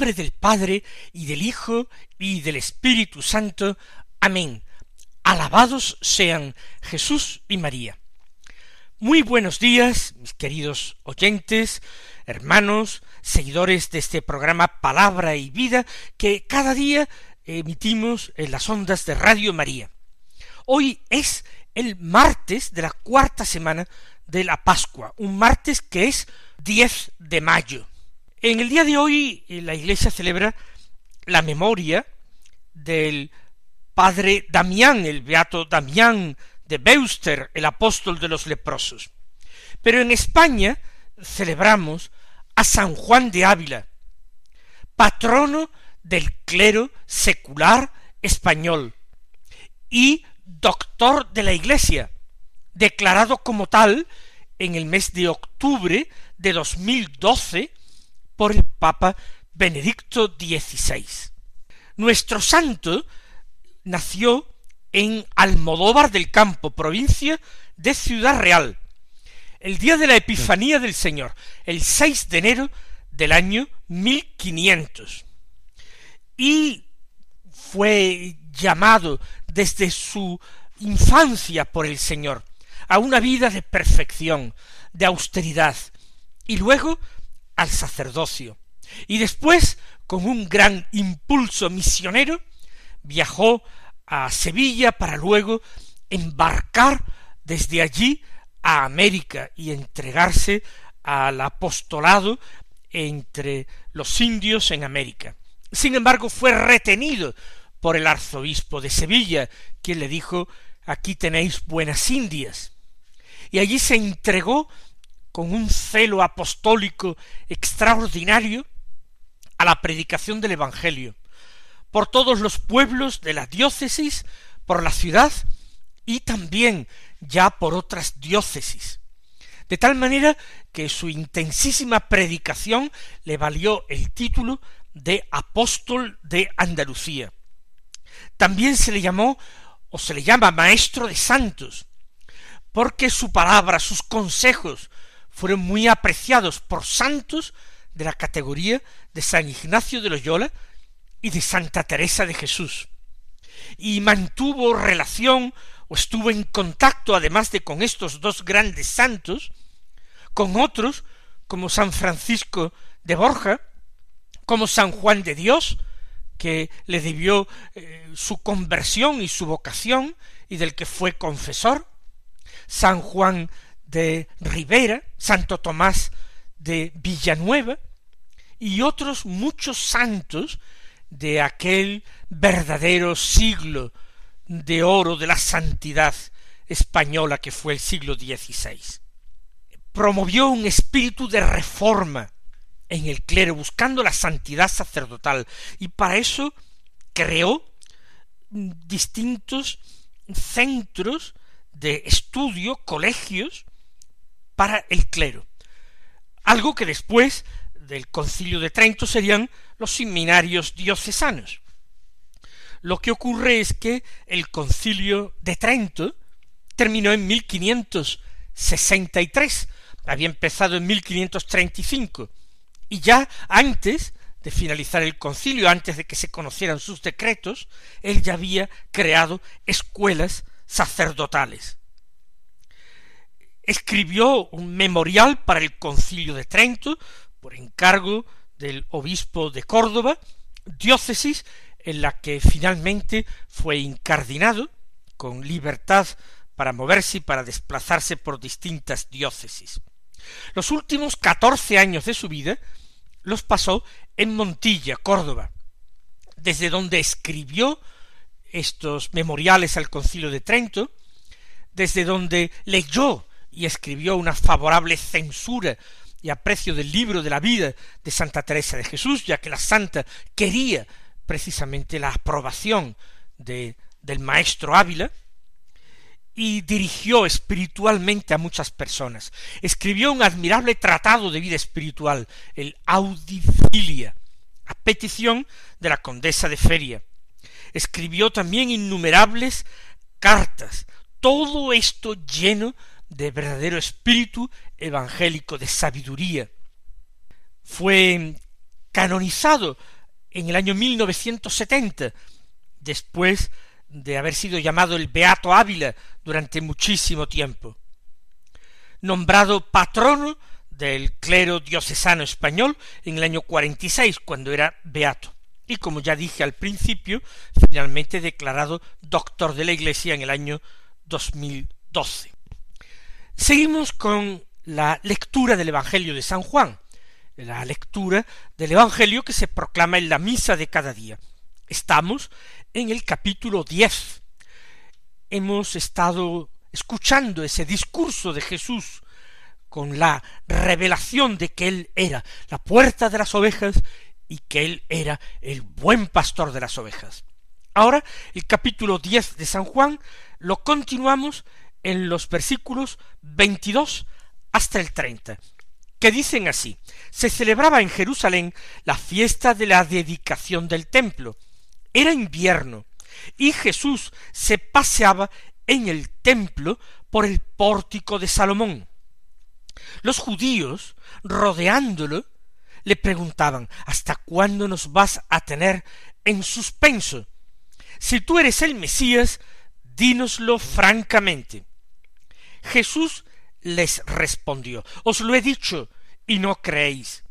Nombre del Padre y del Hijo y del Espíritu Santo. Amén. Alabados sean Jesús y María. Muy buenos días, mis queridos oyentes, hermanos, seguidores de este programa Palabra y Vida que cada día emitimos en las ondas de Radio María. Hoy es el martes de la cuarta semana de la Pascua, un martes que es 10 de mayo. En el día de hoy eh, la Iglesia celebra la memoria del padre Damián, el beato Damián de Beuster, el apóstol de los leprosos. Pero en España celebramos a San Juan de Ávila, patrono del clero secular español y doctor de la Iglesia, declarado como tal en el mes de octubre de 2012 por el Papa Benedicto XVI. Nuestro santo nació en Almodóvar del Campo, provincia de Ciudad Real, el día de la Epifanía del Señor, el 6 de enero del año 1500. Y fue llamado desde su infancia por el Señor a una vida de perfección, de austeridad, y luego al sacerdocio. Y después, con un gran impulso misionero, viajó a Sevilla para luego embarcar desde allí a América y entregarse al apostolado entre los indios en América. Sin embargo, fue retenido por el arzobispo de Sevilla, quien le dijo aquí tenéis buenas indias. Y allí se entregó con un celo apostólico extraordinario a la predicación del Evangelio, por todos los pueblos de la diócesis, por la ciudad y también ya por otras diócesis. De tal manera que su intensísima predicación le valió el título de apóstol de Andalucía. También se le llamó o se le llama maestro de santos, porque su palabra, sus consejos, fueron muy apreciados por santos de la categoría de San Ignacio de Loyola y de Santa Teresa de Jesús, y mantuvo relación o estuvo en contacto, además de con estos dos grandes santos, con otros como San Francisco de Borja, como San Juan de Dios, que le debió eh, su conversión y su vocación y del que fue confesor, San Juan de Rivera, Santo Tomás de Villanueva y otros muchos santos de aquel verdadero siglo de oro de la santidad española que fue el siglo XVI. Promovió un espíritu de reforma en el clero, buscando la santidad sacerdotal, y para eso creó distintos centros de estudio, colegios, para el clero. Algo que después del concilio de Trento serían los seminarios diocesanos. Lo que ocurre es que el concilio de Trento terminó en 1563, había empezado en 1535, y ya antes de finalizar el concilio, antes de que se conocieran sus decretos, él ya había creado escuelas sacerdotales escribió un memorial para el concilio de Trento, por encargo del obispo de Córdoba, diócesis en la que finalmente fue incardinado, con libertad para moverse y para desplazarse por distintas diócesis. Los últimos catorce años de su vida los pasó en Montilla, Córdoba, desde donde escribió estos memoriales al concilio de Trento, desde donde leyó y escribió una favorable censura y aprecio del libro de la vida de Santa Teresa de Jesús, ya que la santa quería precisamente la aprobación de, del maestro Ávila, y dirigió espiritualmente a muchas personas. Escribió un admirable tratado de vida espiritual, el Audifilia, a petición de la condesa de Feria. Escribió también innumerables cartas, todo esto lleno de verdadero espíritu evangélico, de sabiduría. Fue canonizado en el año 1970, después de haber sido llamado el Beato Ávila durante muchísimo tiempo. Nombrado patrono del clero diocesano español en el año 46, cuando era beato. Y como ya dije al principio, finalmente declarado doctor de la Iglesia en el año 2012. Seguimos con la lectura del Evangelio de San Juan, la lectura del Evangelio que se proclama en la misa de cada día. Estamos en el capítulo diez. Hemos estado escuchando ese discurso de Jesús con la revelación de que Él era la puerta de las ovejas y que Él era el buen pastor de las ovejas. Ahora, el capítulo diez de San Juan lo continuamos en los versículos veintidós hasta el treinta, que dicen así se celebraba en Jerusalén la fiesta de la dedicación del templo, era invierno, y Jesús se paseaba en el templo por el pórtico de Salomón. Los judíos, rodeándolo, le preguntaban ¿Hasta cuándo nos vas a tener en suspenso? Si tú eres el Mesías, dínoslo francamente. Jesús les respondió Os lo he dicho, y no creéis.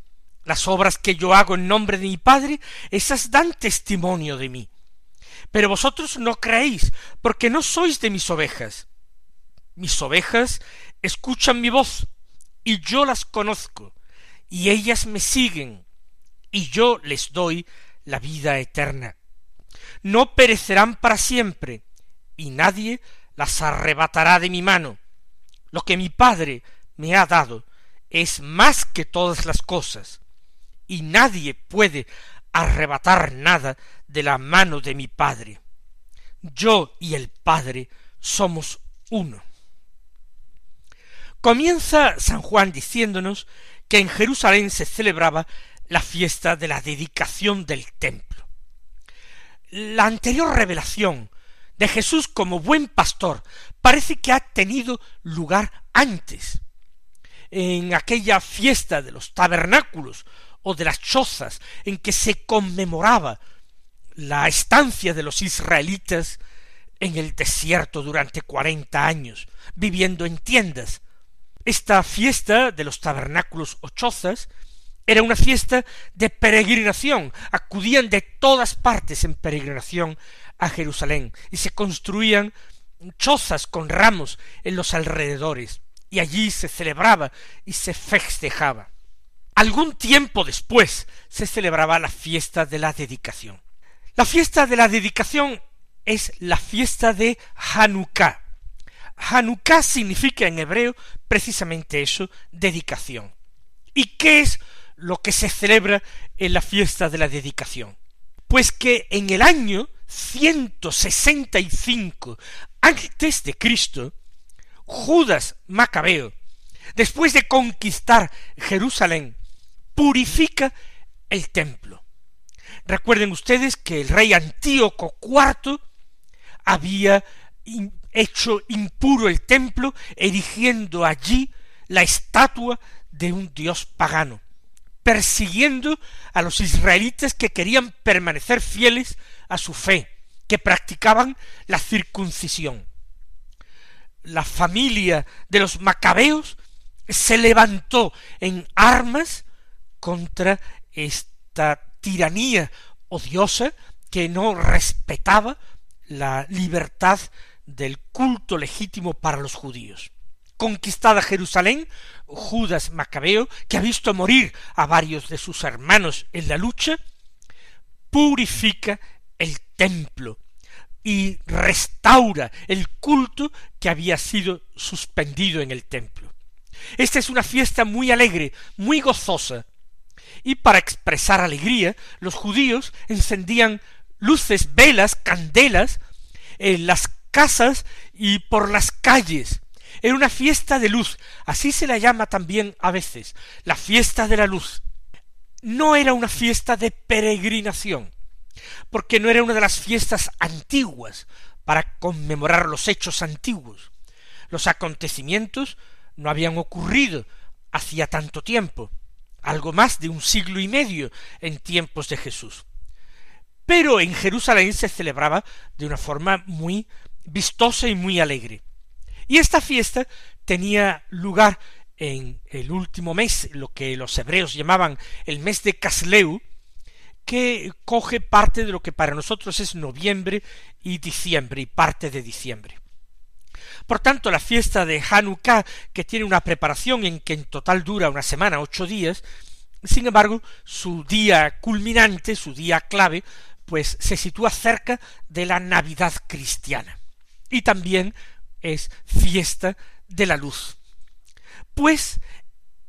Las obras que yo hago en nombre de mi Padre, esas dan testimonio de mí. Pero vosotros no creéis, porque no sois de mis ovejas. Mis ovejas escuchan mi voz, y yo las conozco, y ellas me siguen, y yo les doy la vida eterna. No perecerán para siempre, y nadie las arrebatará de mi mano. Lo que mi Padre me ha dado es más que todas las cosas y nadie puede arrebatar nada de la mano de mi Padre. Yo y el Padre somos uno. Comienza San Juan diciéndonos que en Jerusalén se celebraba la fiesta de la dedicación del templo. La anterior revelación de Jesús como buen pastor parece que ha tenido lugar antes, en aquella fiesta de los tabernáculos o de las chozas en que se conmemoraba la estancia de los israelitas en el desierto durante cuarenta años, viviendo en tiendas. Esta fiesta de los tabernáculos o chozas era una fiesta de peregrinación. Acudían de todas partes en peregrinación a Jerusalén y se construían chozas con ramos en los alrededores y allí se celebraba y se festejaba. Algún tiempo después se celebraba la fiesta de la dedicación. La fiesta de la dedicación es la fiesta de Hanukkah. Hanukkah significa en hebreo precisamente eso, dedicación. ¿Y qué es lo que se celebra en la fiesta de la dedicación? Pues que en el año 165 antes de Cristo, Judas Macabeo, después de conquistar Jerusalén, purifica el templo. Recuerden ustedes que el rey Antíoco IV había hecho impuro el templo, erigiendo allí la estatua de un dios pagano, persiguiendo a los israelitas que querían permanecer fieles a su fe, que practicaban la circuncisión. La familia de los macabeos se levantó en armas contra esta tiranía odiosa que no respetaba la libertad del culto legítimo para los judíos. Conquistada Jerusalén, Judas Macabeo, que ha visto morir a varios de sus hermanos en la lucha, purifica el templo y restaura el culto que había sido suspendido en el templo. Esta es una fiesta muy alegre, muy gozosa, y para expresar alegría los judíos encendían luces, velas, candelas en las casas y por las calles. Era una fiesta de luz, así se la llama también a veces, la fiesta de la luz. No era una fiesta de peregrinación, porque no era una de las fiestas antiguas para conmemorar los hechos antiguos. Los acontecimientos no habían ocurrido hacía tanto tiempo, algo más de un siglo y medio en tiempos de Jesús. Pero en Jerusalén se celebraba de una forma muy vistosa y muy alegre. Y esta fiesta tenía lugar en el último mes, lo que los hebreos llamaban el mes de Casleu, que coge parte de lo que para nosotros es noviembre y diciembre y parte de diciembre. Por tanto, la fiesta de Hanukkah, que tiene una preparación en que en total dura una semana, ocho días, sin embargo, su día culminante, su día clave, pues se sitúa cerca de la Navidad cristiana. Y también es fiesta de la luz. Pues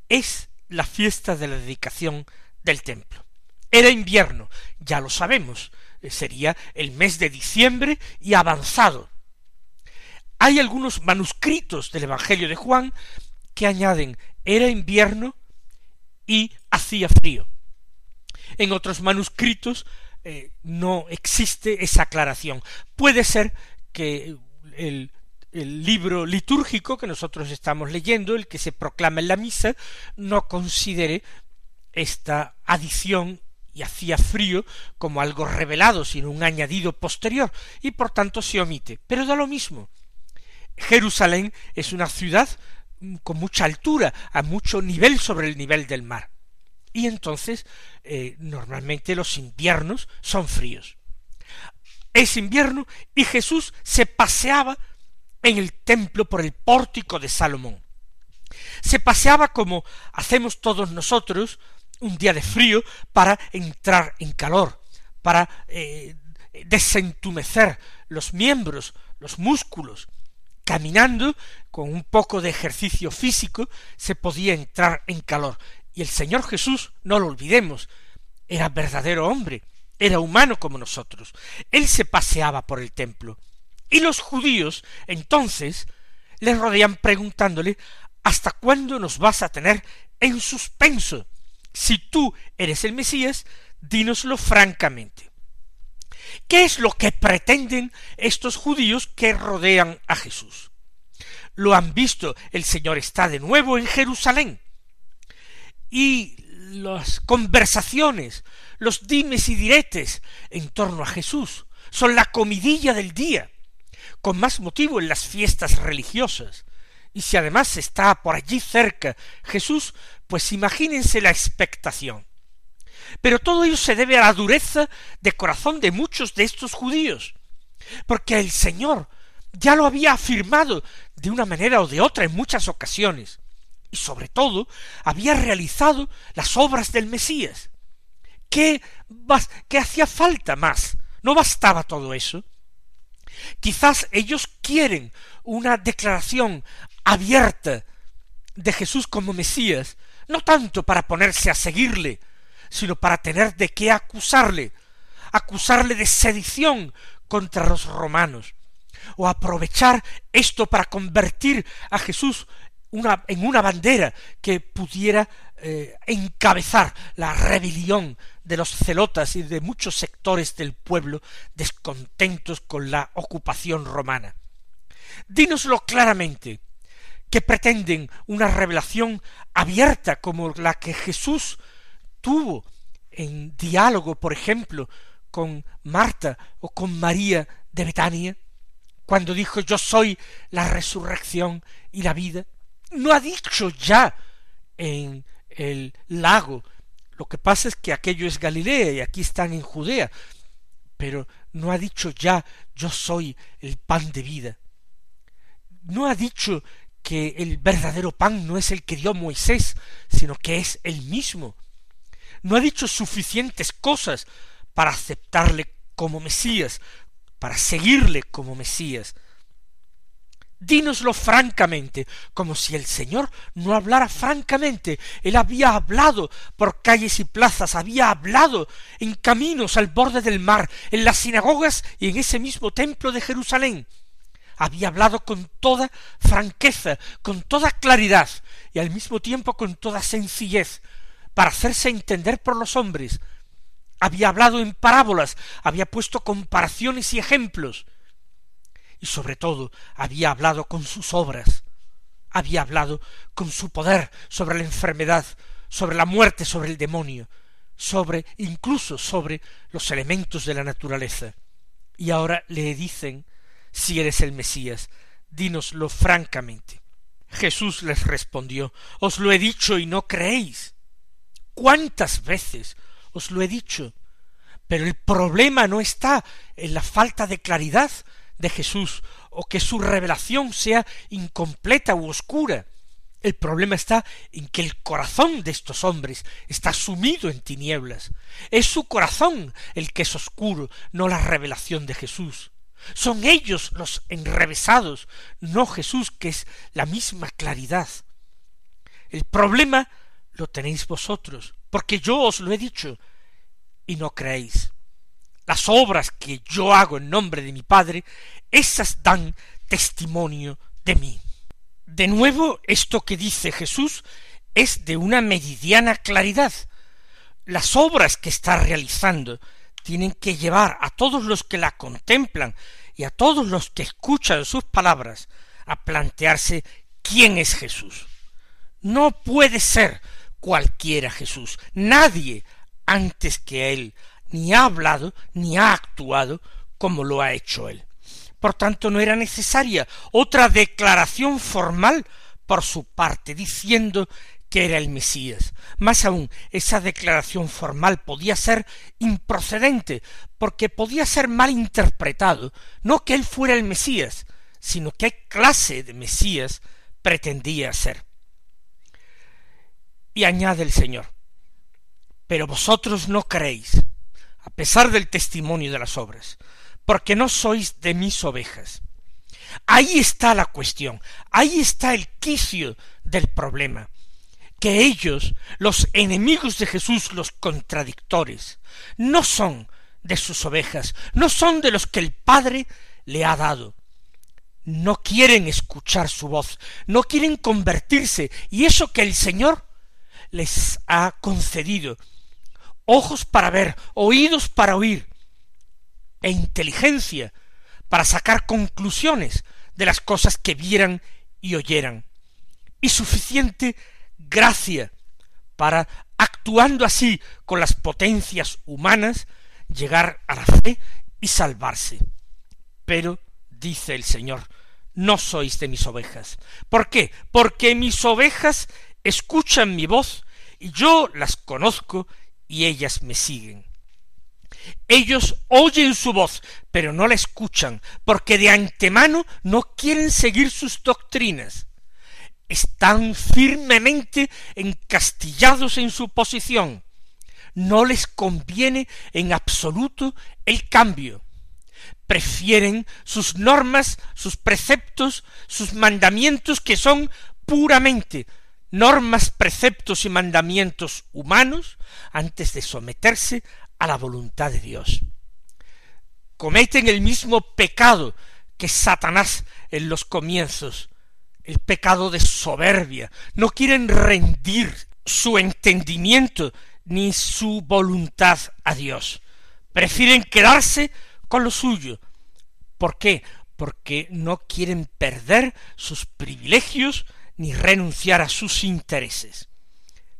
es la fiesta de la dedicación del templo. Era invierno, ya lo sabemos, sería el mes de diciembre y avanzado. Hay algunos manuscritos del Evangelio de Juan que añaden era invierno y hacía frío. En otros manuscritos eh, no existe esa aclaración. Puede ser que el el libro litúrgico que nosotros estamos leyendo, el que se proclama en la misa, no considere esta adición y hacía frío como algo revelado, sino un añadido posterior, y por tanto se omite. Pero da lo mismo. Jerusalén es una ciudad con mucha altura, a mucho nivel sobre el nivel del mar. Y entonces eh, normalmente los inviernos son fríos. Es invierno y Jesús se paseaba en el templo por el pórtico de Salomón. Se paseaba como hacemos todos nosotros un día de frío para entrar en calor, para eh, desentumecer los miembros, los músculos. Caminando con un poco de ejercicio físico se podía entrar en calor. Y el Señor Jesús, no lo olvidemos, era verdadero hombre, era humano como nosotros. Él se paseaba por el templo y los judíos entonces le rodean preguntándole ¿Hasta cuándo nos vas a tener en suspenso? Si tú eres el Mesías, dínoslo francamente. ¿Qué es lo que pretenden estos judíos que rodean a Jesús? Lo han visto, el Señor está de nuevo en Jerusalén. Y las conversaciones, los dimes y diretes en torno a Jesús son la comidilla del día con más motivo en las fiestas religiosas. Y si además está por allí cerca Jesús, pues imagínense la expectación. Pero todo ello se debe a la dureza de corazón de muchos de estos judíos, porque el Señor ya lo había afirmado de una manera o de otra en muchas ocasiones, y sobre todo había realizado las obras del Mesías. ¿Qué, qué hacía falta más? ¿No bastaba todo eso? Quizás ellos quieren una declaración abierta de Jesús como Mesías, no tanto para ponerse a seguirle, sino para tener de qué acusarle, acusarle de sedición contra los romanos, o aprovechar esto para convertir a Jesús en una bandera que pudiera eh, encabezar la rebelión de los celotas y de muchos sectores del pueblo descontentos con la ocupación romana. Dínoslo claramente, que pretenden una revelación abierta como la que Jesús tuvo en diálogo, por ejemplo, con Marta o con María de Betania, cuando dijo yo soy la resurrección y la vida, no ha dicho ya en el lago. Lo que pasa es que aquello es Galilea y aquí están en Judea, pero no ha dicho ya yo soy el pan de vida. No ha dicho que el verdadero pan no es el que dio Moisés, sino que es el mismo. No ha dicho suficientes cosas para aceptarle como Mesías, para seguirle como Mesías. Dínoslo francamente, como si el Señor no hablara francamente. Él había hablado por calles y plazas, había hablado en caminos al borde del mar, en las sinagogas y en ese mismo templo de Jerusalén. Había hablado con toda franqueza, con toda claridad y al mismo tiempo con toda sencillez, para hacerse entender por los hombres. Había hablado en parábolas, había puesto comparaciones y ejemplos, y sobre todo había hablado con sus obras, había hablado con su poder sobre la enfermedad, sobre la muerte, sobre el demonio, sobre incluso sobre los elementos de la naturaleza. Y ahora le dicen, si eres el Mesías, dínoslo francamente. Jesús les respondió, os lo he dicho y no creéis. ¿Cuántas veces os lo he dicho? Pero el problema no está en la falta de claridad de Jesús o que su revelación sea incompleta u oscura. El problema está en que el corazón de estos hombres está sumido en tinieblas. Es su corazón el que es oscuro, no la revelación de Jesús. Son ellos los enrevesados, no Jesús, que es la misma claridad. El problema lo tenéis vosotros, porque yo os lo he dicho, y no creéis las obras que yo hago en nombre de mi Padre, esas dan testimonio de mí. De nuevo, esto que dice Jesús es de una meridiana claridad. Las obras que está realizando tienen que llevar a todos los que la contemplan y a todos los que escuchan sus palabras a plantearse quién es Jesús. No puede ser cualquiera Jesús, nadie antes que él ni ha hablado ni ha actuado como lo ha hecho él. Por tanto, no era necesaria otra declaración formal por su parte, diciendo que era el Mesías. Más aún, esa declaración formal podía ser improcedente, porque podía ser mal interpretado, no que él fuera el Mesías, sino qué clase de Mesías pretendía ser. Y añade el Señor, pero vosotros no creéis, a pesar del testimonio de las obras, porque no sois de mis ovejas. Ahí está la cuestión, ahí está el quicio del problema, que ellos, los enemigos de Jesús, los contradictores, no son de sus ovejas, no son de los que el Padre le ha dado. No quieren escuchar su voz, no quieren convertirse, y eso que el Señor les ha concedido, ojos para ver, oídos para oír, e inteligencia para sacar conclusiones de las cosas que vieran y oyeran, y suficiente gracia para, actuando así con las potencias humanas, llegar a la fe y salvarse. Pero, dice el Señor, no sois de mis ovejas. ¿Por qué? Porque mis ovejas escuchan mi voz y yo las conozco y ellas me siguen. Ellos oyen su voz, pero no la escuchan, porque de antemano no quieren seguir sus doctrinas. Están firmemente encastillados en su posición. No les conviene en absoluto el cambio. Prefieren sus normas, sus preceptos, sus mandamientos que son puramente normas, preceptos y mandamientos humanos antes de someterse a la voluntad de Dios. Cometen el mismo pecado que Satanás en los comienzos, el pecado de soberbia. No quieren rendir su entendimiento ni su voluntad a Dios. Prefieren quedarse con lo suyo. ¿Por qué? Porque no quieren perder sus privilegios ni renunciar a sus intereses.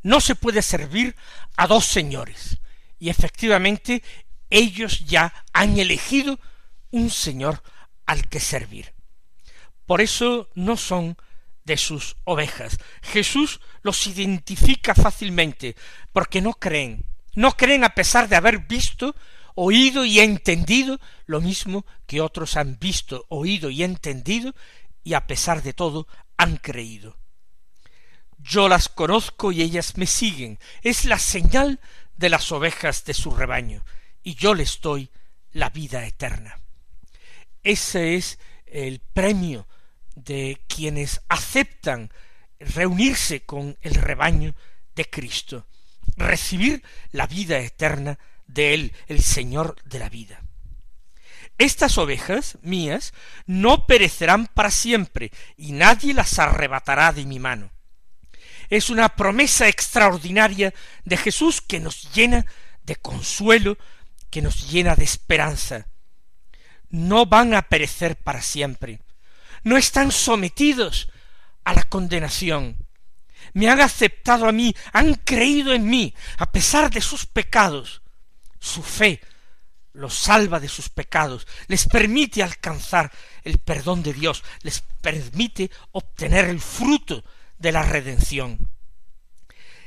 No se puede servir a dos señores, y efectivamente ellos ya han elegido un señor al que servir. Por eso no son de sus ovejas. Jesús los identifica fácilmente, porque no creen, no creen a pesar de haber visto, oído y entendido lo mismo que otros han visto, oído y entendido, y a pesar de todo han creído. Yo las conozco y ellas me siguen. Es la señal de las ovejas de su rebaño, y yo les doy la vida eterna. Ese es el premio de quienes aceptan reunirse con el rebaño de Cristo, recibir la vida eterna de Él, el Señor de la vida. Estas ovejas mías no perecerán para siempre, y nadie las arrebatará de mi mano. Es una promesa extraordinaria de Jesús que nos llena de consuelo, que nos llena de esperanza. No van a perecer para siempre, no están sometidos a la condenación. Me han aceptado a mí, han creído en mí, a pesar de sus pecados. Su fe los salva de sus pecados, les permite alcanzar el perdón de Dios, les permite obtener el fruto de la redención.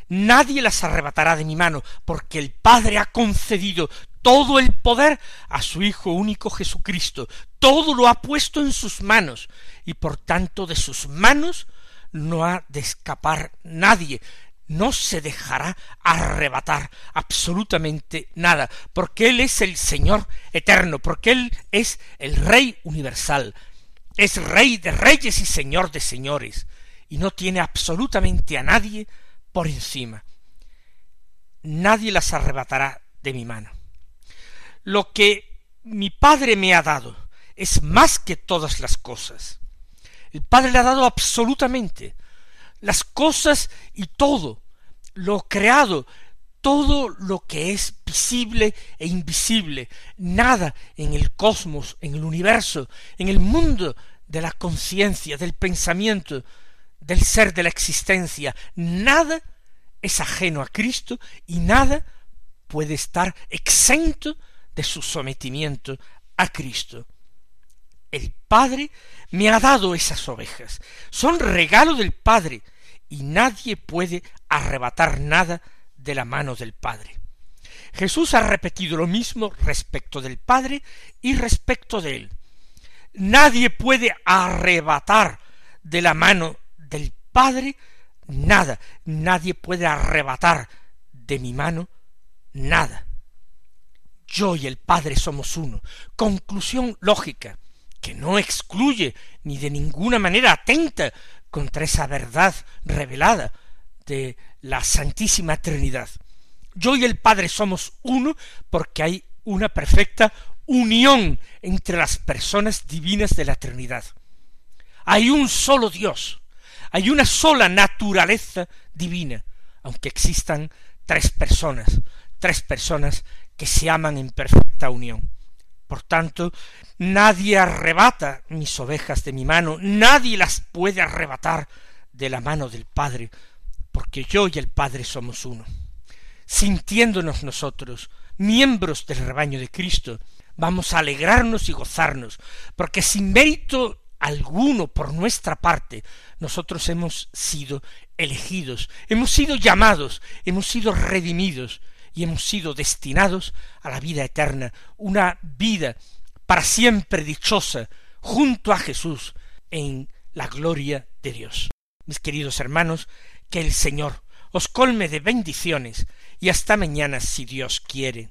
Nadie las arrebatará de mi mano, porque el Padre ha concedido todo el poder a su Hijo único Jesucristo, todo lo ha puesto en sus manos, y por tanto de sus manos no ha de escapar nadie, no se dejará arrebatar absolutamente nada, porque Él es el Señor eterno, porque Él es el Rey universal, es Rey de reyes y Señor de señores, y no tiene absolutamente a nadie por encima. Nadie las arrebatará de mi mano. Lo que mi Padre me ha dado es más que todas las cosas. El Padre le ha dado absolutamente las cosas y todo lo creado, todo lo que es visible e invisible, nada en el cosmos, en el universo, en el mundo de la conciencia, del pensamiento, del ser de la existencia, nada es ajeno a Cristo y nada puede estar exento de su sometimiento a Cristo. El Padre me ha dado esas ovejas, son regalo del Padre, y nadie puede arrebatar nada de la mano del Padre. Jesús ha repetido lo mismo respecto del Padre y respecto de él. Nadie puede arrebatar de la mano del Padre nada. Nadie puede arrebatar de mi mano nada. Yo y el Padre somos uno. Conclusión lógica, que no excluye ni de ninguna manera atenta contra esa verdad revelada de la Santísima Trinidad. Yo y el Padre somos uno porque hay una perfecta unión entre las personas divinas de la Trinidad. Hay un solo Dios, hay una sola naturaleza divina, aunque existan tres personas, tres personas que se aman en perfecta unión. Por tanto, nadie arrebata mis ovejas de mi mano, nadie las puede arrebatar de la mano del Padre, porque yo y el Padre somos uno. Sintiéndonos nosotros, miembros del rebaño de Cristo, vamos a alegrarnos y gozarnos, porque sin mérito alguno por nuestra parte, nosotros hemos sido elegidos, hemos sido llamados, hemos sido redimidos, y hemos sido destinados a la vida eterna, una vida para siempre dichosa junto a Jesús en la gloria de Dios. Mis queridos hermanos, que el Señor os colme de bendiciones y hasta mañana si Dios quiere.